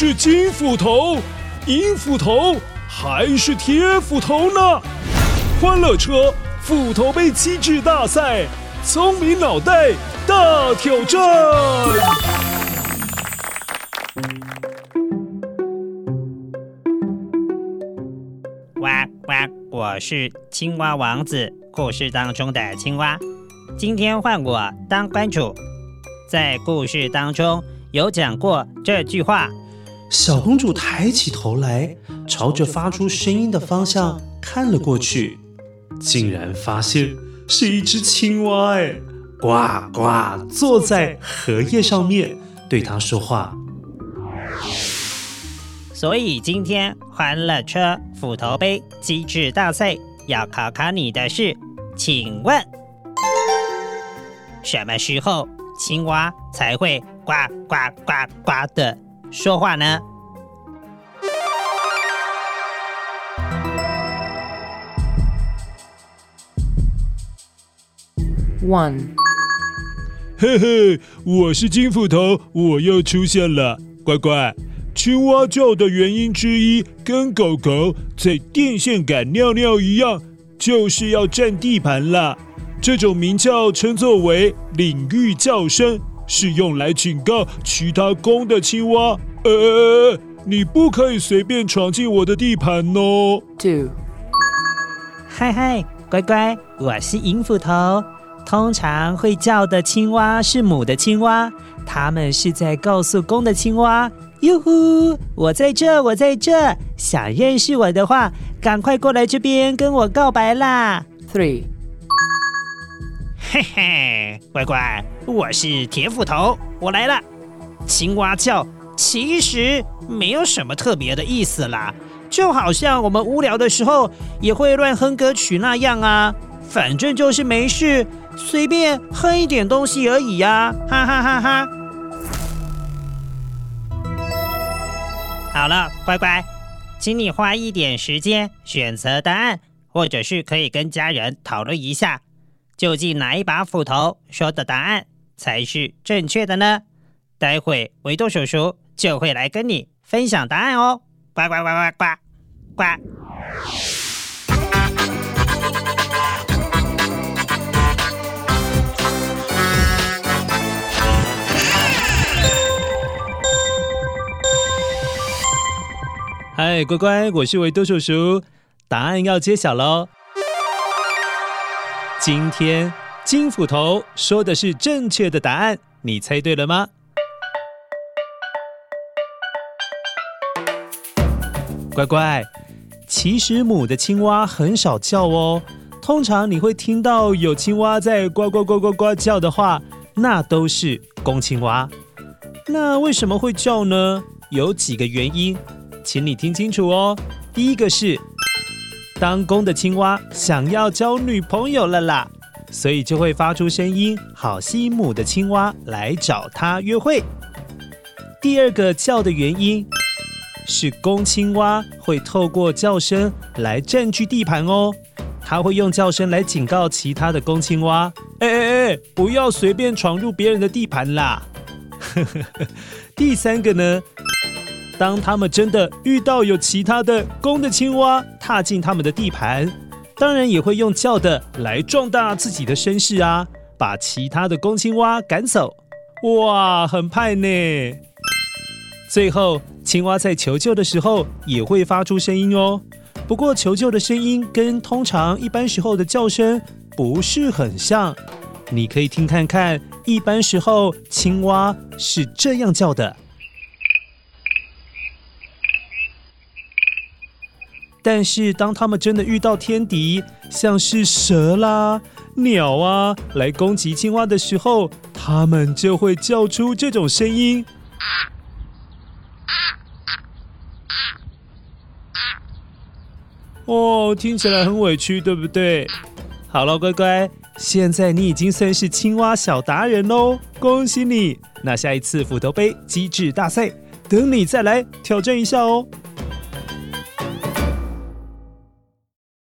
是金斧头、银斧头还是铁斧头呢？欢乐车斧头杯机制大赛，聪明脑袋大挑战。哇哇！我是青蛙王子，故事当中的青蛙。今天换我当关主，在故事当中有讲过这句话。小公主抬起头来，朝着发出声音的方向看了过去，竟然发现是一只青蛙，哎，呱呱，坐在荷叶上面对她说话。所以今天欢乐车斧头杯机智大赛要考考你的是，请问什么时候青蛙才会呱呱呱呱的？说话呢？One，嘿嘿，我是金斧头，我又出现了，乖乖。青蛙叫的原因之一，跟狗狗在电线杆尿尿一样，就是要占地盘啦。这种鸣叫称作为领域叫声。是用来警告其他公的青蛙，呃，你不可以随便闯进我的地盘哦。Two，嗨嗨，乖乖，我是银斧头。通常会叫的青蛙是母的青蛙，它们是在告诉公的青蛙：哟呼，我在这，我在这。想认识我的话，赶快过来这边跟我告白啦。Three。嘿嘿，乖乖，我是铁斧头，我来了。青蛙叫其实没有什么特别的意思啦，就好像我们无聊的时候也会乱哼歌曲那样啊，反正就是没事，随便哼一点东西而已呀，哈哈哈哈。好了，乖乖，请你花一点时间选择答案，或者是可以跟家人讨论一下。究竟哪一把斧头说的答案才是正确的呢？待会维多叔叔就会来跟你分享答案哦！呱呱呱呱呱呱！嗨，乖乖，我是维多叔叔，答案要揭晓喽！今天金斧头说的是正确的答案，你猜对了吗？乖乖，其实母的青蛙很少叫哦，通常你会听到有青蛙在呱呱呱呱呱叫的话，那都是公青蛙。那为什么会叫呢？有几个原因，请你听清楚哦。第一个是。当公的青蛙想要交女朋友了啦，所以就会发出声音，好吸引母的青蛙来找它约会。第二个叫的原因是公青蛙会透过叫声来占据地盘哦，它会用叫声来警告其他的公青蛙：“哎哎哎，不要随便闯入别人的地盘啦。”第三个呢？当他们真的遇到有其他的公的青蛙踏进他们的地盘，当然也会用叫的来壮大自己的声势啊，把其他的公青蛙赶走。哇，很派呢！最后，青蛙在求救的时候也会发出声音哦。不过，求救的声音跟通常一般时候的叫声不是很像。你可以听看看，一般时候青蛙是这样叫的。但是，当他们真的遇到天敌，像是蛇啦、鸟啊，来攻击青蛙的时候，他们就会叫出这种声音。哦，听起来很委屈，对不对？好了，乖乖，现在你已经算是青蛙小达人喽，恭喜你！那下一次斧头杯机智大赛，等你再来挑战一下哦。